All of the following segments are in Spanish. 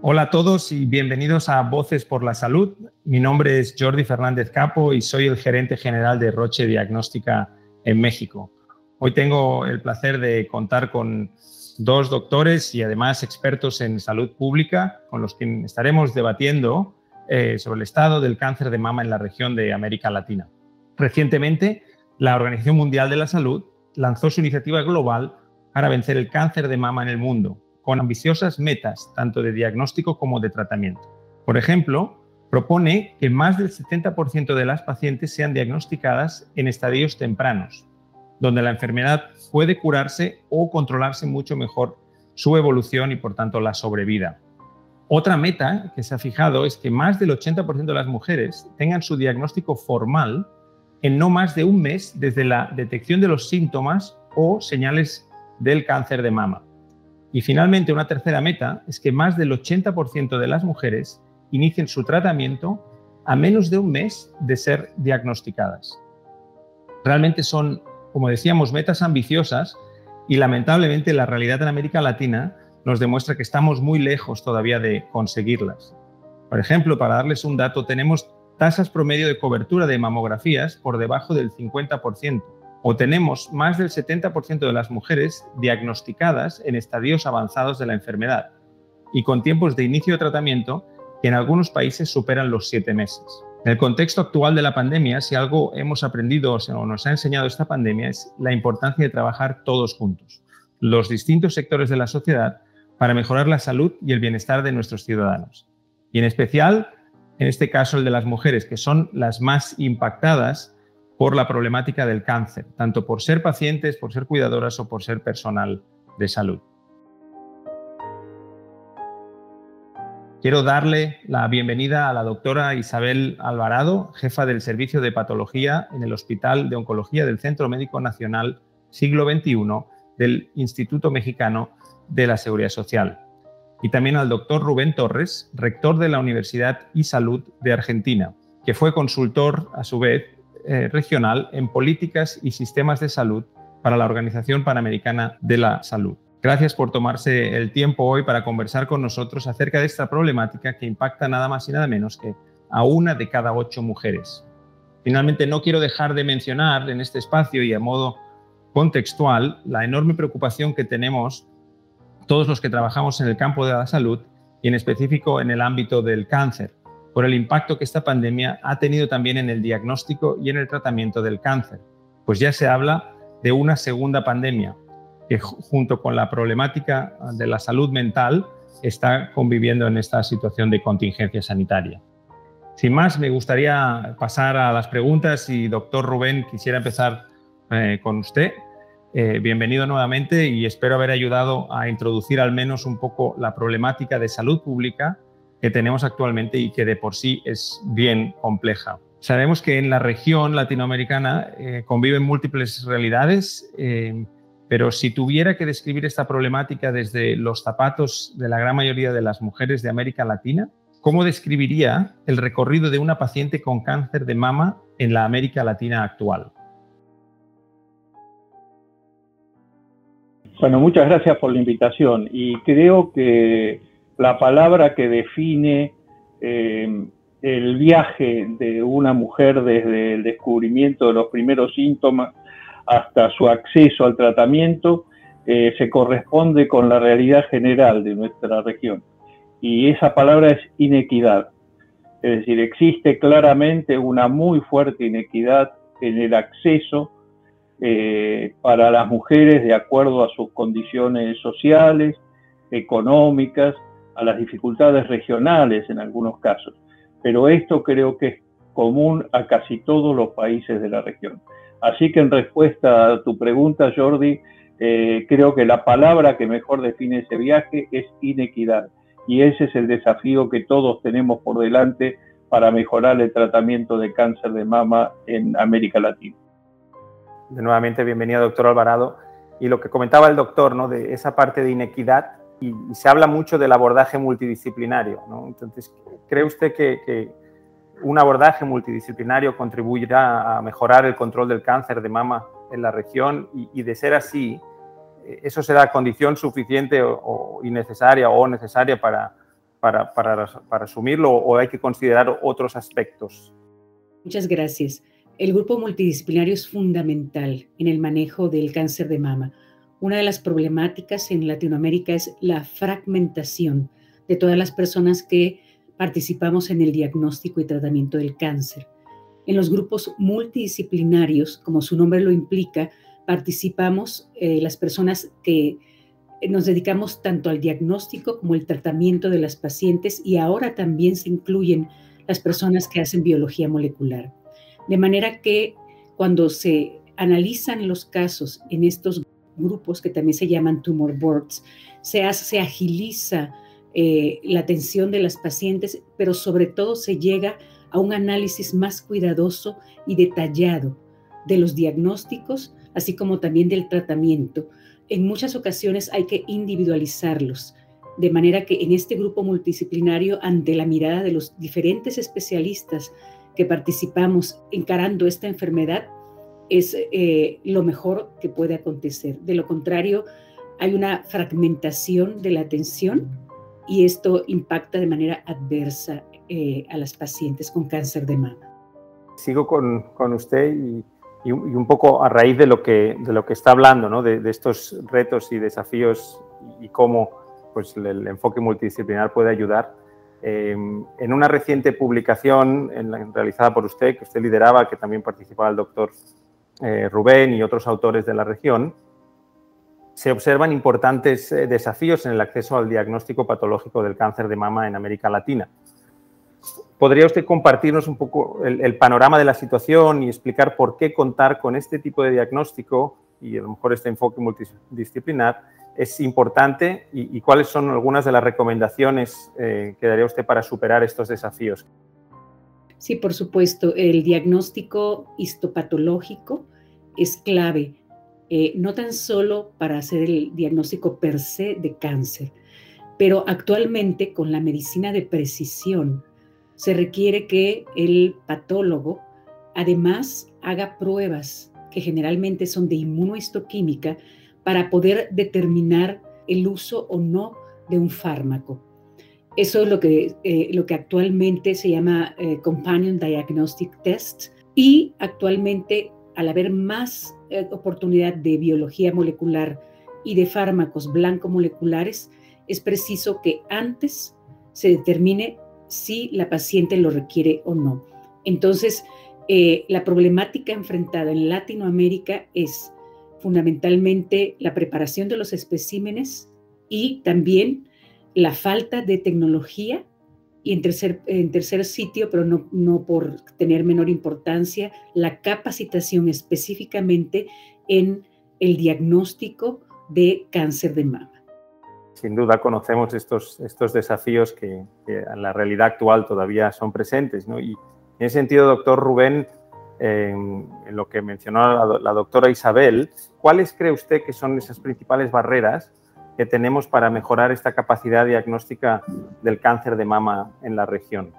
Hola a todos y bienvenidos a Voces por la Salud. Mi nombre es Jordi Fernández Capo y soy el gerente general de Roche Diagnóstica en México. Hoy tengo el placer de contar con dos doctores y además expertos en salud pública con los que estaremos debatiendo eh, sobre el estado del cáncer de mama en la región de América Latina. Recientemente, la Organización Mundial de la Salud lanzó su iniciativa global para vencer el cáncer de mama en el mundo, con ambiciosas metas tanto de diagnóstico como de tratamiento. Por ejemplo, propone que más del 70% de las pacientes sean diagnosticadas en estadios tempranos, donde la enfermedad puede curarse o controlarse mucho mejor su evolución y por tanto la sobrevida. Otra meta que se ha fijado es que más del 80% de las mujeres tengan su diagnóstico formal en no más de un mes desde la detección de los síntomas o señales del cáncer de mama. Y finalmente, una tercera meta es que más del 80% de las mujeres inicien su tratamiento a menos de un mes de ser diagnosticadas. Realmente son, como decíamos, metas ambiciosas y lamentablemente la realidad en América Latina nos demuestra que estamos muy lejos todavía de conseguirlas. Por ejemplo, para darles un dato, tenemos tasas promedio de cobertura de mamografías por debajo del 50%, o tenemos más del 70% de las mujeres diagnosticadas en estadios avanzados de la enfermedad y con tiempos de inicio de tratamiento que en algunos países superan los siete meses. En el contexto actual de la pandemia, si algo hemos aprendido o nos ha enseñado esta pandemia es la importancia de trabajar todos juntos, los distintos sectores de la sociedad, para mejorar la salud y el bienestar de nuestros ciudadanos. Y en especial, en este caso, el de las mujeres, que son las más impactadas por la problemática del cáncer, tanto por ser pacientes, por ser cuidadoras o por ser personal de salud. Quiero darle la bienvenida a la doctora Isabel Alvarado, jefa del Servicio de Patología en el Hospital de Oncología del Centro Médico Nacional Siglo XXI del Instituto Mexicano de la Seguridad Social. Y también al doctor Rubén Torres, rector de la Universidad y Salud de Argentina, que fue consultor a su vez eh, regional en políticas y sistemas de salud para la Organización Panamericana de la Salud. Gracias por tomarse el tiempo hoy para conversar con nosotros acerca de esta problemática que impacta nada más y nada menos que a una de cada ocho mujeres. Finalmente, no quiero dejar de mencionar en este espacio y a modo contextual la enorme preocupación que tenemos todos los que trabajamos en el campo de la salud y en específico en el ámbito del cáncer por el impacto que esta pandemia ha tenido también en el diagnóstico y en el tratamiento del cáncer, pues ya se habla de una segunda pandemia que junto con la problemática de la salud mental está conviviendo en esta situación de contingencia sanitaria. Sin más, me gustaría pasar a las preguntas y doctor Rubén, quisiera empezar eh, con usted. Eh, bienvenido nuevamente y espero haber ayudado a introducir al menos un poco la problemática de salud pública que tenemos actualmente y que de por sí es bien compleja. Sabemos que en la región latinoamericana eh, conviven múltiples realidades, eh, pero si tuviera que describir esta problemática desde los zapatos de la gran mayoría de las mujeres de América Latina, ¿cómo describiría el recorrido de una paciente con cáncer de mama en la América Latina actual? Bueno, muchas gracias por la invitación y creo que la palabra que define eh, el viaje de una mujer desde el descubrimiento de los primeros síntomas hasta su acceso al tratamiento eh, se corresponde con la realidad general de nuestra región. Y esa palabra es inequidad. Es decir, existe claramente una muy fuerte inequidad en el acceso eh, para las mujeres de acuerdo a sus condiciones sociales, económicas, a las dificultades regionales en algunos casos, pero esto creo que es común a casi todos los países de la región. Así que en respuesta a tu pregunta, Jordi, eh, creo que la palabra que mejor define ese viaje es inequidad. Y ese es el desafío que todos tenemos por delante para mejorar el tratamiento de cáncer de mama en América Latina. De nuevamente, bienvenido, doctor Alvarado. Y lo que comentaba el doctor, ¿no? De esa parte de inequidad, y, se habla mucho del abordaje multidisciplinario. Entonces, ¿cree usted que, un abordaje multidisciplinario contribuirá a mejorar el control del cáncer de mama en la región? Y, de ser así, ¿eso será condición suficiente o, innecesaria o necesaria para, para, para asumirlo o hay que considerar otros aspectos? Muchas gracias. El grupo multidisciplinario es fundamental en el manejo del cáncer de mama. Una de las problemáticas en Latinoamérica es la fragmentación de todas las personas que participamos en el diagnóstico y tratamiento del cáncer. En los grupos multidisciplinarios, como su nombre lo implica, participamos eh, las personas que nos dedicamos tanto al diagnóstico como al tratamiento de las pacientes y ahora también se incluyen las personas que hacen biología molecular. De manera que cuando se analizan los casos en estos grupos que también se llaman tumor boards, se, agiliza eh, la atención de las pacientes, pero sobre todo se llega a un análisis más cuidadoso y detallado de los diagnósticos, así como también del tratamiento. En muchas ocasiones hay que individualizarlos, de manera que en este grupo multidisciplinario, ante la mirada de los diferentes especialistas que participamos encarando esta enfermedad, es eh, lo mejor que puede acontecer. De lo contrario, hay una fragmentación de la atención y esto impacta de manera adversa eh, a las pacientes con cáncer de mama. Sigo con, con usted y, y, un poco a raíz de lo que, de lo que está hablando, ¿no? de, de, estos retos y desafíos y cómo pues, el, enfoque multidisciplinar puede ayudar. Eh, en una reciente publicación en realizada por usted, que usted lideraba, que también participaba el doctor eh, Rubén y otros autores de la región, se observan importantes eh, desafíos en el acceso al diagnóstico patológico del cáncer de mama en América Latina. ¿Podría usted compartirnos un poco el, panorama de la situación y explicar por qué contar con este tipo de diagnóstico y a lo mejor este enfoque multidisciplinar es importante y, cuáles son algunas de las recomendaciones eh, que daría usted para superar estos desafíos? Sí, por supuesto, el diagnóstico histopatológico es clave eh, no tan solo para hacer el diagnóstico per se de cáncer, pero actualmente con la medicina de precisión se requiere que el patólogo además haga pruebas que generalmente son de inmunohistoquímica para poder determinar el uso o no de un fármaco. Eso es lo que, eh, lo que actualmente se llama eh, Companion Diagnostic Test y actualmente al haber más eh, oportunidad de biología molecular y de fármacos blanco-moleculares, es preciso que antes se determine si la paciente lo requiere o no. Entonces, la problemática enfrentada en Latinoamérica es fundamentalmente la preparación de los especímenes y también la falta de tecnología y en tercer, en tercer sitio, pero no, no por tener menor importancia, la capacitación específicamente en el diagnóstico de cáncer de mama. Sin duda conocemos estos, estos desafíos que, en la realidad actual todavía son presentes. ¿no? Y en ese sentido, doctor Rubén, en lo que mencionó la doctora Isabel, ¿cuáles cree usted que son esas principales barreras que tenemos para mejorar esta capacidad diagnóstica del cáncer de mama en la región?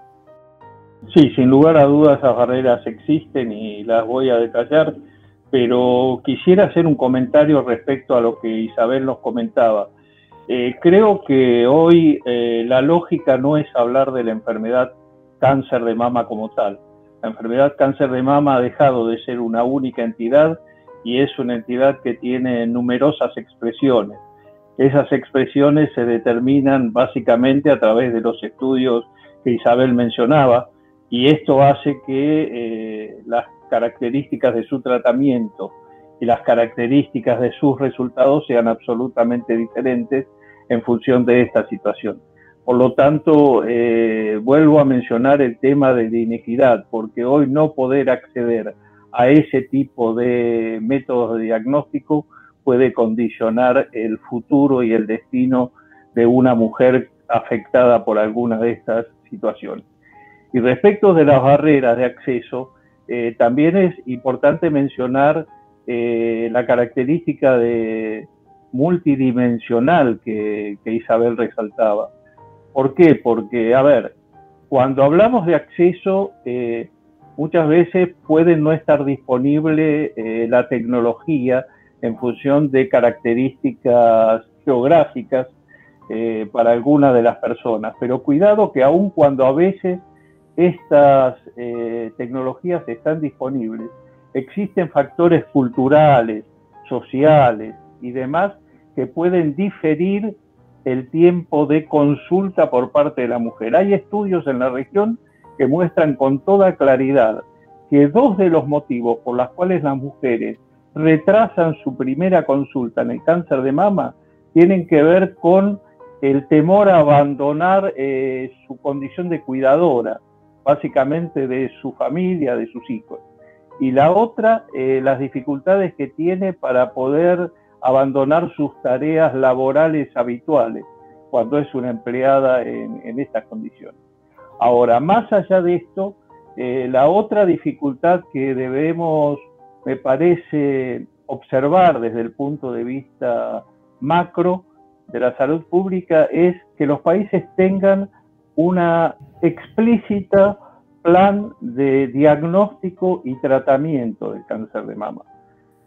Sí, sin lugar a dudas esas barreras existen y las voy a detallar, pero quisiera hacer un comentario respecto a lo que Isabel nos comentaba. Eh, creo que hoy eh, la lógica no es hablar de la enfermedad cáncer de mama como tal. La enfermedad cáncer de mama ha dejado de ser una única entidad y es una entidad que tiene numerosas expresiones. Esas expresiones se determinan básicamente a través de los estudios que Isabel mencionaba y esto hace que eh, las características de su tratamiento y las características de sus resultados sean absolutamente diferentes en función de esta situación. Por lo tanto, eh, vuelvo a mencionar el tema de la inequidad, porque hoy no poder acceder a ese tipo de métodos de diagnóstico puede condicionar el futuro y el destino de una mujer afectada por alguna de estas situaciones. Y respecto de las barreras de acceso, eh, también es importante mencionar eh, la característica de multidimensional que, Isabel resaltaba. ¿Por qué? Porque, a ver, cuando hablamos de acceso, eh, muchas veces puede no estar disponible la tecnología en función de características geográficas eh, para algunas de las personas. Pero cuidado que aun cuando a veces estas eh, tecnologías están disponibles, existen factores culturales, sociales y demás que pueden diferir el tiempo de consulta por parte de la mujer. Hay estudios en la región que muestran con toda claridad que dos de los motivos por los cuales las mujeres retrasan su primera consulta en el cáncer de mama tienen que ver con el temor a abandonar eh, su condición de cuidadora, básicamente de su familia, de sus hijos. Y la otra, eh, las dificultades que tiene para poder abandonar sus tareas laborales habituales cuando es una empleada en, estas condiciones. Ahora, más allá de esto, eh, la otra dificultad que debemos, me parece, observar desde el punto de vista macro de la salud pública es que los países tengan una explícita plan de diagnóstico y tratamiento del cáncer de mama.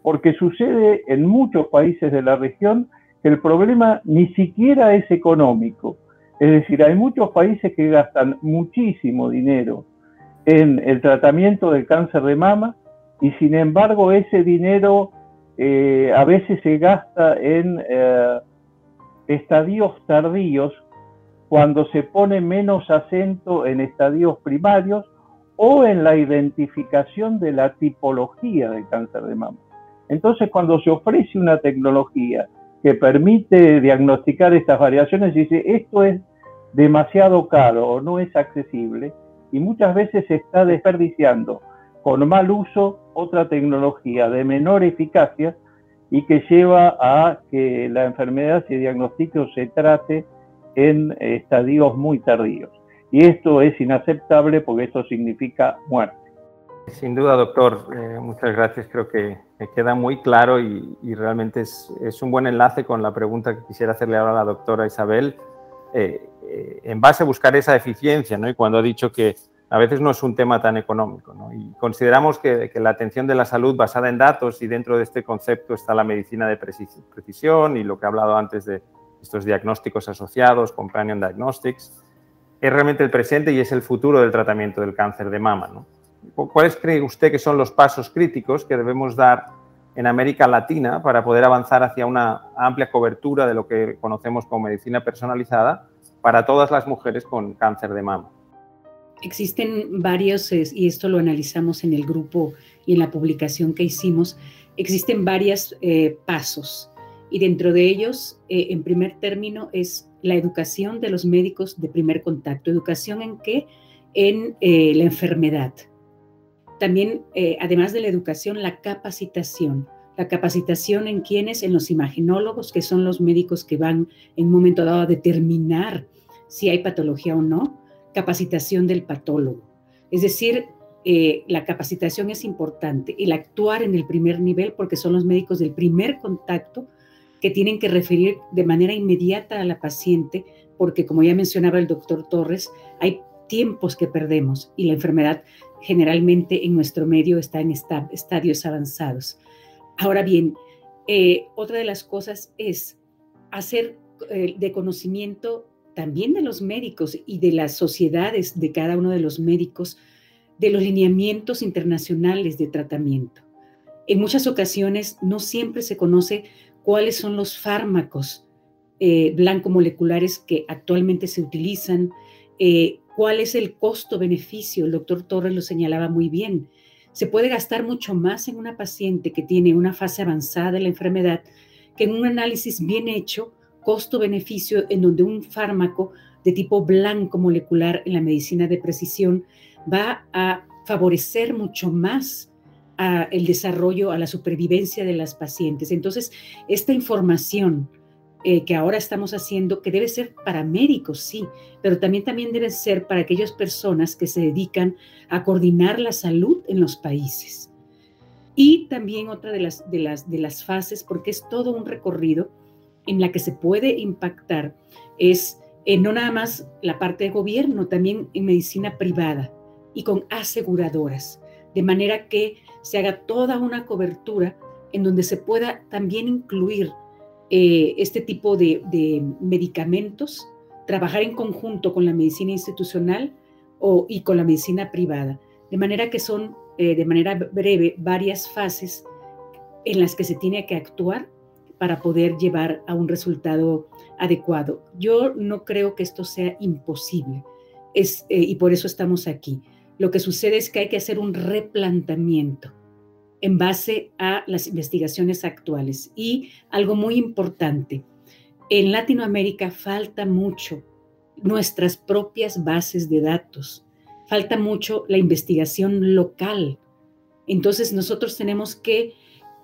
Porque sucede en muchos países de la región que el problema ni siquiera es económico. Es decir, hay muchos países que gastan muchísimo dinero en el tratamiento del cáncer de mama y sin embargo ese dinero eh, a veces se gasta en eh, estadios tardíos cuando se pone menos acento en estadios primarios o en la identificación de la tipología del cáncer de mama. Entonces, cuando se ofrece una tecnología que permite diagnosticar estas variaciones, dice, esto es demasiado caro o no es accesible, y muchas veces se está desperdiciando con mal uso otra tecnología de menor eficacia y que lleva a que la enfermedad se diagnostique o se trate en estadios muy tardíos. Y esto es inaceptable porque esto significa muerte. Sin duda, doctor, eh, muchas gracias. Creo que me queda muy claro y, realmente es, un buen enlace con la pregunta que quisiera hacerle ahora a la doctora Isabel. Eh, eh, en base a buscar esa eficiencia, ¿no? Y cuando ha dicho que a veces no es un tema tan económico, ¿no? Y consideramos que, la atención de la salud basada en datos y dentro de este concepto está la medicina de precisión y lo que he hablado antes de estos diagnósticos asociados, companion diagnostics, es realmente el presente y es el futuro del tratamiento del cáncer de mama. ¿Cuáles cree usted que son los pasos críticos que debemos dar en América Latina para poder avanzar hacia una amplia cobertura de lo que conocemos como medicina personalizada para todas las mujeres con cáncer de mama. Existen varios, y esto lo analizamos en el grupo y en la publicación que hicimos, existen varios eh, pasos y dentro de ellos, eh, en primer término, es la educación de los médicos de primer contacto. ¿Educación en qué? En eh, la enfermedad también, eh, además de la educación, la capacitación. La capacitación en quienes, en los imaginólogos, que son los médicos que van en un momento dado a determinar si hay patología o no. Capacitación del patólogo. Es decir, eh, la capacitación es importante, el actuar en el primer nivel, porque son los médicos del primer contacto que tienen que referir de manera inmediata a la paciente, porque como ya mencionaba el doctor Torres, hay tiempos que perdemos y la enfermedad generalmente en nuestro medio está en estadios avanzados. Ahora bien, eh, otra de las cosas es hacer eh, de conocimiento también de los médicos y de las sociedades de cada uno de los médicos de los lineamientos internacionales de tratamiento. En muchas ocasiones no siempre se conoce cuáles son los fármacos eh, blanco-moleculares que actualmente se utilizan, ¿Cuál es el costo-beneficio? El doctor Torres lo señalaba muy bien. Se puede gastar mucho más en una paciente que tiene una fase avanzada de la enfermedad que en un análisis bien hecho, costo-beneficio, en donde un fármaco de tipo blanco molecular en la medicina de precisión va a favorecer mucho más a el desarrollo, a la supervivencia de las pacientes. Entonces, esta información eh, que ahora estamos haciendo, que debe ser para médicos, sí, pero también, también debe ser para aquellas personas que se dedican a coordinar la salud en los países. Y también otra de las, de las, de las fases, porque es todo un recorrido en la que se puede impactar, es eh, no nada más la parte de gobierno, también en medicina privada y con aseguradoras, de manera que se haga toda una cobertura en donde se pueda también incluir eh, este tipo de, medicamentos, trabajar en conjunto con la medicina institucional o, y con la medicina privada, de manera que son, eh, de manera breve, varias fases en las que se tiene que actuar para poder llevar a un resultado adecuado. Yo no creo que esto sea imposible es, eh, y por eso estamos aquí. Lo que sucede es que hay que hacer un replanteamiento en base a las investigaciones actuales. Y algo muy importante, en Latinoamérica falta mucho nuestras propias bases de datos, falta mucho la investigación local. Entonces nosotros tenemos que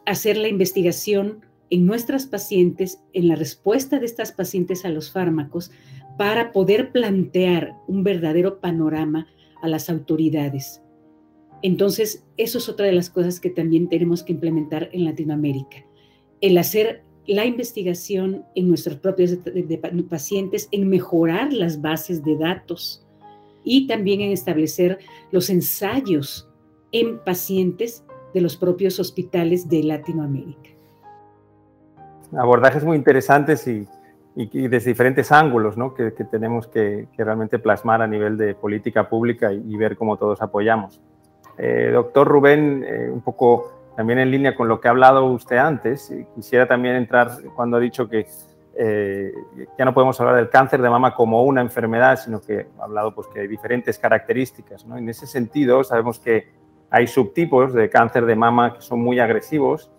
hacer la investigación en nuestras pacientes, en la respuesta de estas pacientes a los fármacos, para poder plantear un verdadero panorama a las autoridades. Entonces, eso es otra de las cosas que también tenemos que implementar en Latinoamérica. El hacer la investigación en nuestros propios pacientes, en mejorar las bases de datos y también en establecer los ensayos en pacientes de los propios hospitales de Latinoamérica abordajes muy interesantes y, desde diferentes ángulos ¿no? que, tenemos que, realmente plasmar a nivel de política pública y, ver cómo todos apoyamos. Eh, doctor Rubén, eh, un poco también en línea con lo que ha hablado usted antes, quisiera también entrar cuando ha dicho que eh, ya no podemos hablar del cáncer de mama como una enfermedad, sino que ha hablado pues, que hay diferentes características. ¿no? En ese sentido, sabemos que hay subtipos de cáncer de mama que son muy agresivos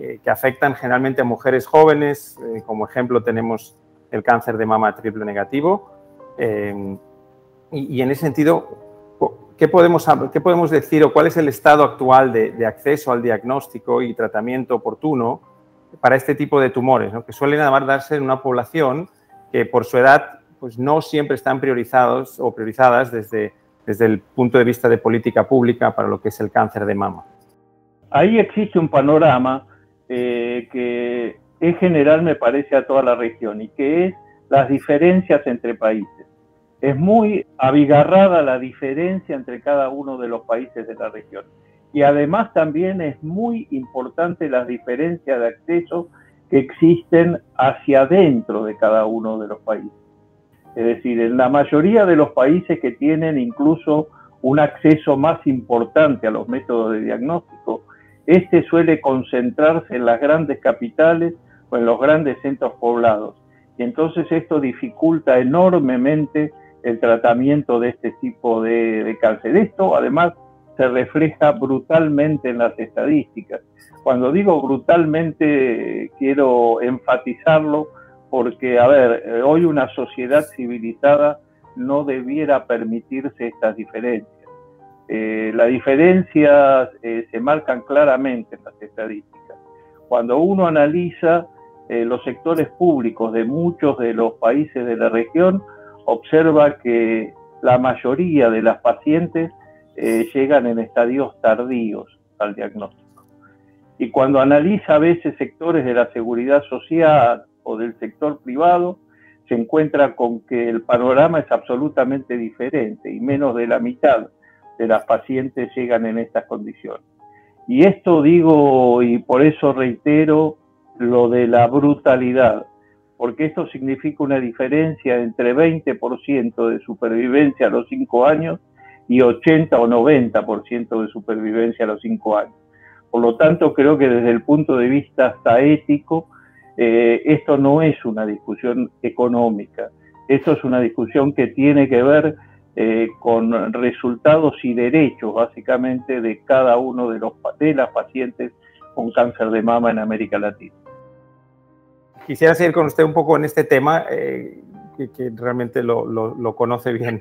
eh, que afectan generalmente a mujeres jóvenes. Eh, como ejemplo tenemos el cáncer de mama triple negativo. Eh, y, en ese sentido, ¿qué podemos, ¿qué podemos decir o cuál es el estado actual de, acceso al diagnóstico y tratamiento oportuno para este tipo de tumores, que suelen además darse en una población que por su edad pues no siempre están priorizados o priorizadas desde, desde el punto de vista de política pública para lo que es el cáncer de mama. Ahí existe un panorama eh, que es general, me parece, a toda la región y que es las diferencias entre países. Es muy abigarrada la diferencia entre cada uno de los países de la región. Y además también es muy importante las diferencias de acceso que existen hacia adentro de cada uno de los países. Es decir, en la mayoría de los países que tienen incluso un acceso más importante a los métodos de diagnóstico, este suele concentrarse en las grandes capitales o en los grandes centros poblados. Y entonces esto dificulta enormemente el tratamiento de este tipo de, cáncer. Esto además se refleja brutalmente en las estadísticas. Cuando digo brutalmente quiero enfatizarlo porque, a ver, hoy una sociedad civilizada no debiera permitirse estas diferencias. Eh, las diferencias eh, se marcan claramente en las estadísticas. Cuando uno analiza eh, los sectores públicos de muchos de los países de la región, observa que la mayoría de las pacientes llegan en estadios tardíos al diagnóstico. Y cuando analiza a veces sectores de la seguridad social o del sector privado, se encuentra con que el panorama es absolutamente diferente y menos de la mitad de las pacientes llegan en estas condiciones. Y esto digo y por eso reitero lo de la brutalidad, porque esto significa una diferencia entre 20% de supervivencia a los 5 años y 80 o 90% de supervivencia a los 5 años. Por lo tanto, creo que desde el punto de vista hasta ético, eh, esto no es una discusión económica, esto es una discusión que tiene que ver eh, con resultados y derechos básicamente de cada uno de, los, de las pacientes con cáncer de mama en América Latina. Quisiera seguir con usted un poco en este tema, eh, que, realmente lo, lo, conoce bien.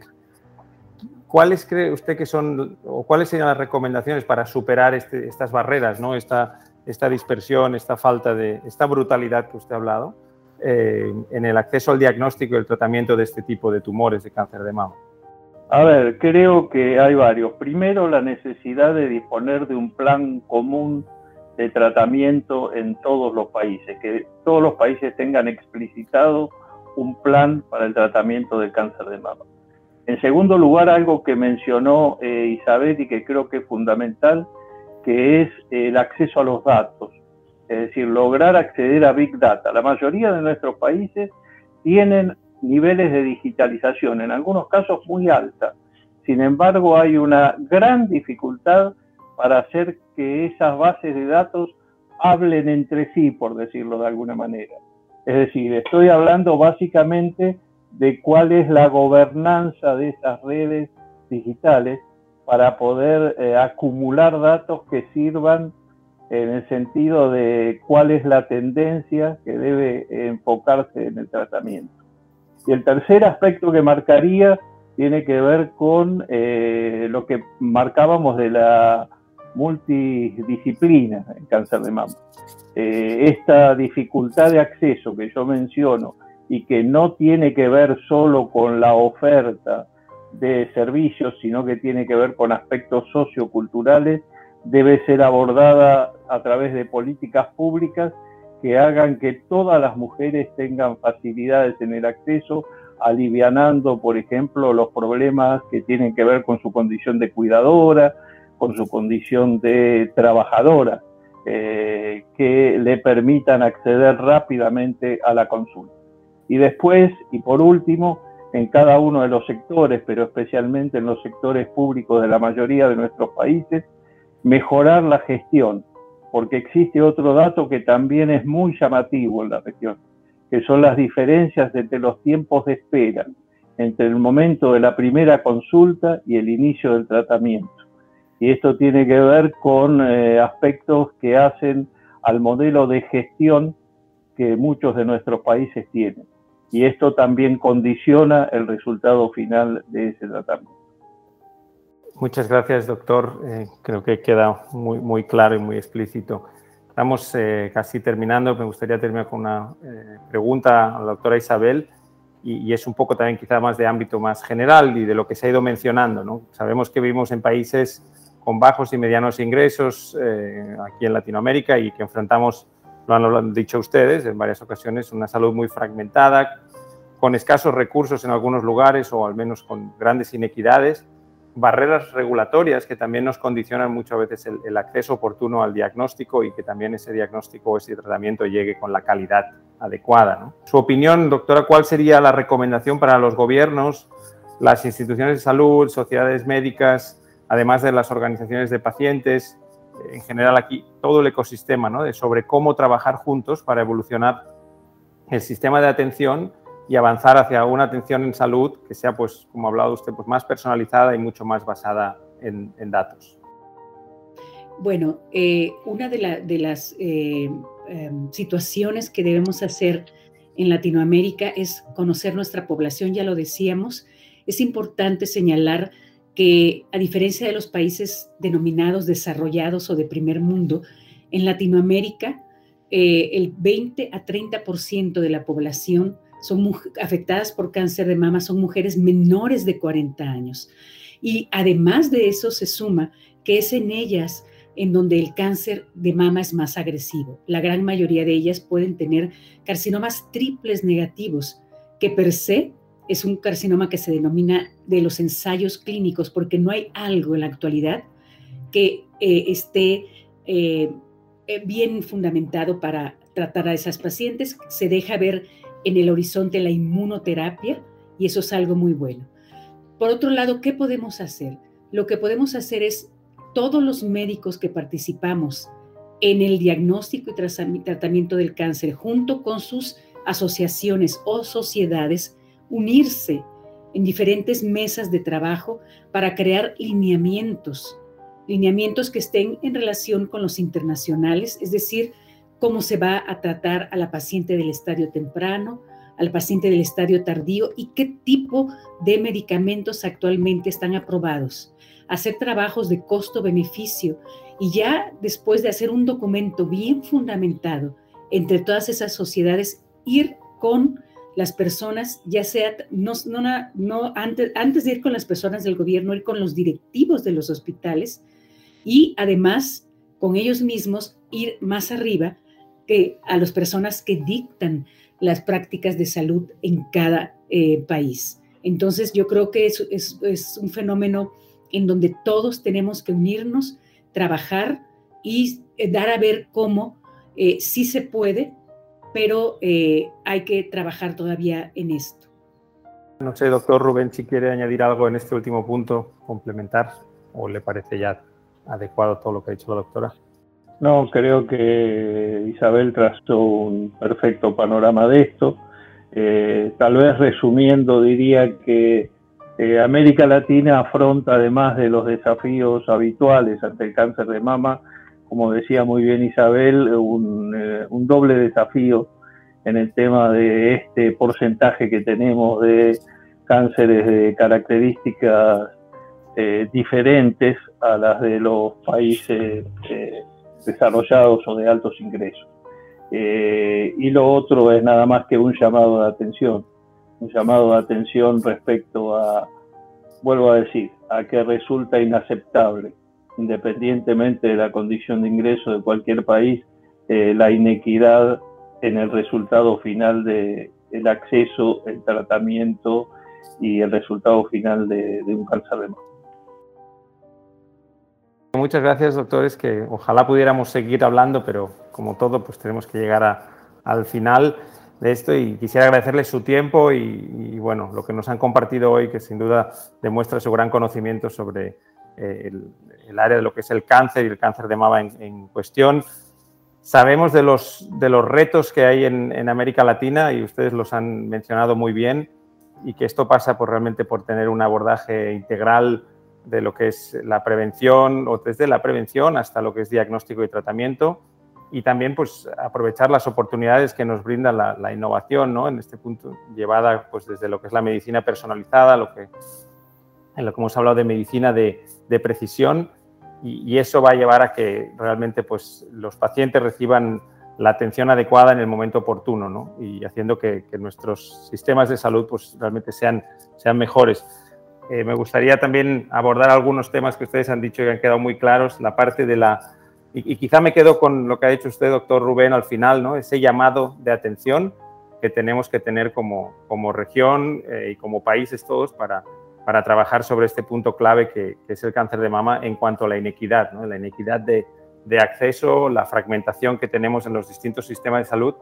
¿Cuáles cree usted que son, o cuáles serían las recomendaciones para superar este, estas barreras, ¿no? esta, esta dispersión, esta falta de, esta brutalidad que usted ha hablado eh, en el acceso al diagnóstico y el tratamiento de este tipo de tumores de cáncer de mama? A ver, creo que hay varios. Primero, la necesidad de disponer de un plan común de tratamiento en todos los países, que todos los países tengan explicitado un plan para el tratamiento del cáncer de mama. En segundo lugar, algo que mencionó eh, Isabel y que creo que es fundamental, que es el acceso a los datos. es decir, lograr acceder a Big Data. La mayoría de nuestros países tienen niveles de digitalización, en algunos casos muy alta. Sin embargo, hay una gran dificultad para hacer que esas bases de datos hablen entre sí, por decirlo de alguna manera. Es decir, estoy hablando básicamente de cuál es la gobernanza de esas redes digitales para poder eh, acumular datos que sirvan en el sentido de cuál es la tendencia que debe enfocarse en el tratamiento. Y el tercer aspecto que marcaría tiene que ver con eh, lo que marcábamos de la multidisciplina en cáncer de mama. Eh, esta dificultad de acceso que yo menciono y que no tiene que ver solo con la oferta de servicios, sino que tiene que ver con aspectos socioculturales, debe ser abordada a través de políticas públicas que hagan que todas las mujeres tengan facilidades en el acceso, alivianando, por ejemplo, los problemas que tienen que ver con su condición de cuidadora, con su condición de trabajadora, eh, que le permitan acceder rápidamente a la consulta. Y después, y por último, en cada uno de los sectores, pero especialmente en los sectores públicos de la mayoría de nuestros países, mejorar la gestión, porque existe otro dato que también es muy llamativo en la región, que son las diferencias entre los tiempos de espera entre el momento de la primera consulta y el inicio del tratamiento. Y esto tiene que ver con eh, aspectos que hacen al modelo de gestión que muchos de nuestros países tienen. Y esto también condiciona el resultado final de ese tratamiento. Muchas gracias, doctor. Eh, creo que queda muy, muy claro y muy explícito. Estamos eh, casi terminando. Me gustaría terminar con una eh, pregunta a la doctora Isabel y, es un poco también quizá más de ámbito más general y de lo que se ha ido mencionando. ¿no? Sabemos que vivimos en países con bajos y medianos ingresos aquí en Latinoamérica y que enfrentamos, lo han, lo han dicho ustedes en varias ocasiones, una salud muy fragmentada, con escasos recursos en algunos lugares o al menos con grandes inequidades barreras regulatorias que también nos condicionan muchas veces el, acceso oportuno al diagnóstico y que también ese diagnóstico o ese tratamiento llegue con la calidad adecuada. Su opinión, doctora, ¿cuál sería la recomendación para los gobiernos, las instituciones de salud, sociedades médicas, además de las organizaciones de pacientes, en general aquí todo el ecosistema, de sobre cómo trabajar juntos para evolucionar el sistema de atención y avanzar hacia una atención en salud que sea, pues, como ha hablado usted, pues más personalizada y mucho más basada en, datos. Bueno, eh, una de, las eh, em, situaciones que debemos hacer en Latinoamérica es conocer nuestra población, ya lo decíamos. Es importante señalar que a diferencia de los países denominados desarrollados o de primer mundo, en Latinoamérica eh, el 20 a 30% de la población son afectadas por cáncer de mama son mujeres menores de 40 años. Y además de eso se suma que es en ellas en donde el cáncer de mama es más agresivo. La gran mayoría de ellas pueden tener carcinomas triples negativos, que per se es un carcinoma que se denomina de los ensayos clínicos, porque no hay algo en la actualidad que eh, esté eh, eh, bien fundamentado para tratar a esas pacientes. Se deja ver en el horizonte la inmunoterapia y eso es algo muy bueno. Por otro lado, ¿qué podemos hacer? Lo que podemos hacer es todos los médicos que participamos en el diagnóstico y tratamiento del cáncer junto con sus asociaciones o sociedades, unirse en diferentes mesas de trabajo para crear lineamientos, lineamientos que estén en relación con los internacionales, es decir, cómo se va a tratar a la paciente del estadio temprano, al paciente del estadio tardío y qué tipo de medicamentos actualmente están aprobados. Hacer trabajos de costo-beneficio y ya después de hacer un documento bien fundamentado entre todas esas sociedades, ir con las personas, ya sea, no, no, antes, antes de ir con las personas del gobierno, ir con los directivos de los hospitales y además con ellos mismos ir más arriba que a las personas que dictan las prácticas de salud en cada eh, país. Entonces yo creo que es, un fenómeno en donde todos tenemos que unirnos, trabajar y eh, dar a ver cómo eh, sí se puede, pero eh, hay que trabajar todavía en esto. No sé, doctor Rubén, si quiere añadir algo en este último punto, complementar, o le parece ya adecuado todo lo que ha dicho la doctora. No, creo que Isabel trazó un perfecto panorama de esto. Eh, tal vez resumiendo, diría que eh, América Latina afronta, además de los desafíos habituales ante el cáncer de mama, como decía muy bien Isabel, un, eh, un doble desafío en el tema de este porcentaje que tenemos de cánceres de características diferentes a las de los países desarrollados o de altos ingresos. Eh, y lo otro es nada más que un llamado de atención, un llamado de atención respecto a, vuelvo a decir, a que resulta inaceptable, independientemente de la condición de ingreso de cualquier país, la inequidad en el resultado final del el acceso, el tratamiento y el resultado final de, un cáncer de mama. Muchas gracias, doctores, que ojalá pudiéramos seguir hablando, pero como todo, pues tenemos que llegar al final de esto y quisiera agradecerles su tiempo y, bueno, lo que nos han compartido hoy, que sin duda demuestra su gran conocimiento sobre eh, el, área de lo que es el cáncer y el cáncer de mama en cuestión. Sabemos de los, de los retos que hay en, América Latina y ustedes los han mencionado muy bien y que esto pasa por realmente por tener un abordaje integral de lo que es la prevención o desde la prevención hasta lo que es diagnóstico y tratamiento y también pues aprovechar las oportunidades que nos brinda la, innovación ¿no? en este punto llevada pues desde lo que es la medicina personalizada lo que en lo que hemos hablado de medicina de, de precisión y, eso va a llevar a que realmente pues, los pacientes reciban la atención adecuada en el momento oportuno ¿no? y haciendo que, nuestros sistemas de salud pues, realmente sean, sean mejores. Eh, me gustaría también abordar algunos temas que ustedes han dicho y han quedado muy claros, la parte de la... Y, quizá me quedo con lo que ha dicho usted, doctor Rubén, al final, ¿no? ese llamado de atención que tenemos que tener como, como región eh, y como países todos para, para trabajar sobre este punto clave que, es el cáncer de mama en cuanto a la inequidad, ¿no? la inequidad de, acceso, la fragmentación que tenemos en los distintos sistemas de salud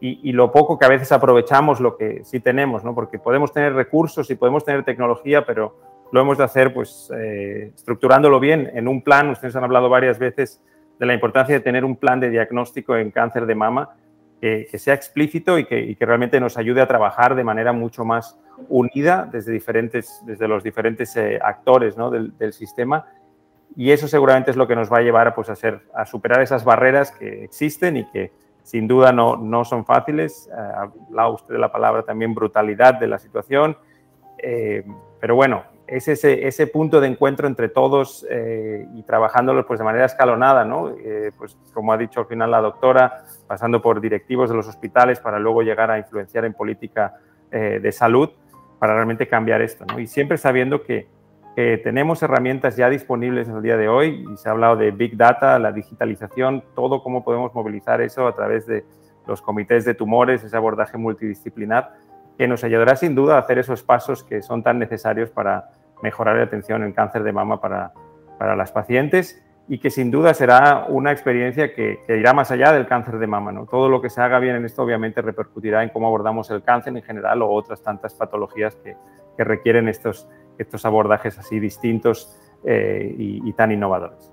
y, lo poco que a veces aprovechamos lo que sí tenemos, ¿no? porque podemos tener recursos y podemos tener tecnología, pero lo hemos de hacer pues eh, estructurándolo bien en un plan. Ustedes han hablado varias veces de la importancia de tener un plan de diagnóstico en cáncer de mama que, sea explícito y que, realmente nos ayude a trabajar de manera mucho más unida desde, diferentes, desde los diferentes eh, actores del, sistema y eso seguramente es lo que nos va a llevar pues, a, ser, a superar esas barreras que existen y que sin duda no, no son fáciles. Eh, ha hablado usted de la palabra también brutalidad de la situación, eh, pero bueno, es ese, ese, punto de encuentro entre todos y trabajándolo pues, de manera escalonada, ¿no? pues, como ha dicho al final la doctora, pasando por directivos de los hospitales para luego llegar a influenciar en política de salud para realmente cambiar esto. ¿no? Y siempre sabiendo que, tenemos herramientas ya disponibles el día de hoy y se ha hablado de Big Data, la digitalización, todo cómo podemos movilizar eso a través de los comités de tumores, ese abordaje multidisciplinar, que nos ayudará sin duda a hacer esos pasos que son tan necesarios para mejorar la atención en cáncer de mama para, para las pacientes y que sin duda será una experiencia que, irá más allá del cáncer de mama. ¿no? Todo lo que se haga bien en esto obviamente repercutirá en cómo abordamos el cáncer en general o otras tantas patologías que, requieren estos, estos abordajes así distintos eh, y, tan innovadores.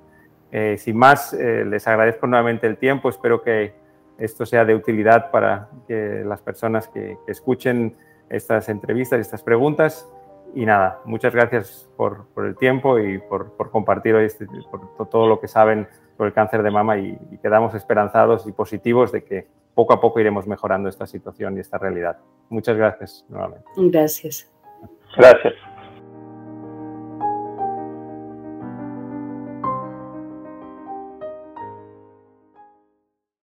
Eh, sin más, eh, les agradezco nuevamente el tiempo, espero que esto sea de utilidad para que las personas que, que escuchen estas entrevistas y estas preguntas y nada, muchas gracias por, el tiempo y por, compartir hoy este, por todo lo que saben sobre el cáncer de mama y, y, quedamos esperanzados y positivos de que poco a poco iremos mejorando esta situación y esta realidad. Muchas gracias nuevamente. Gracias. Gracias.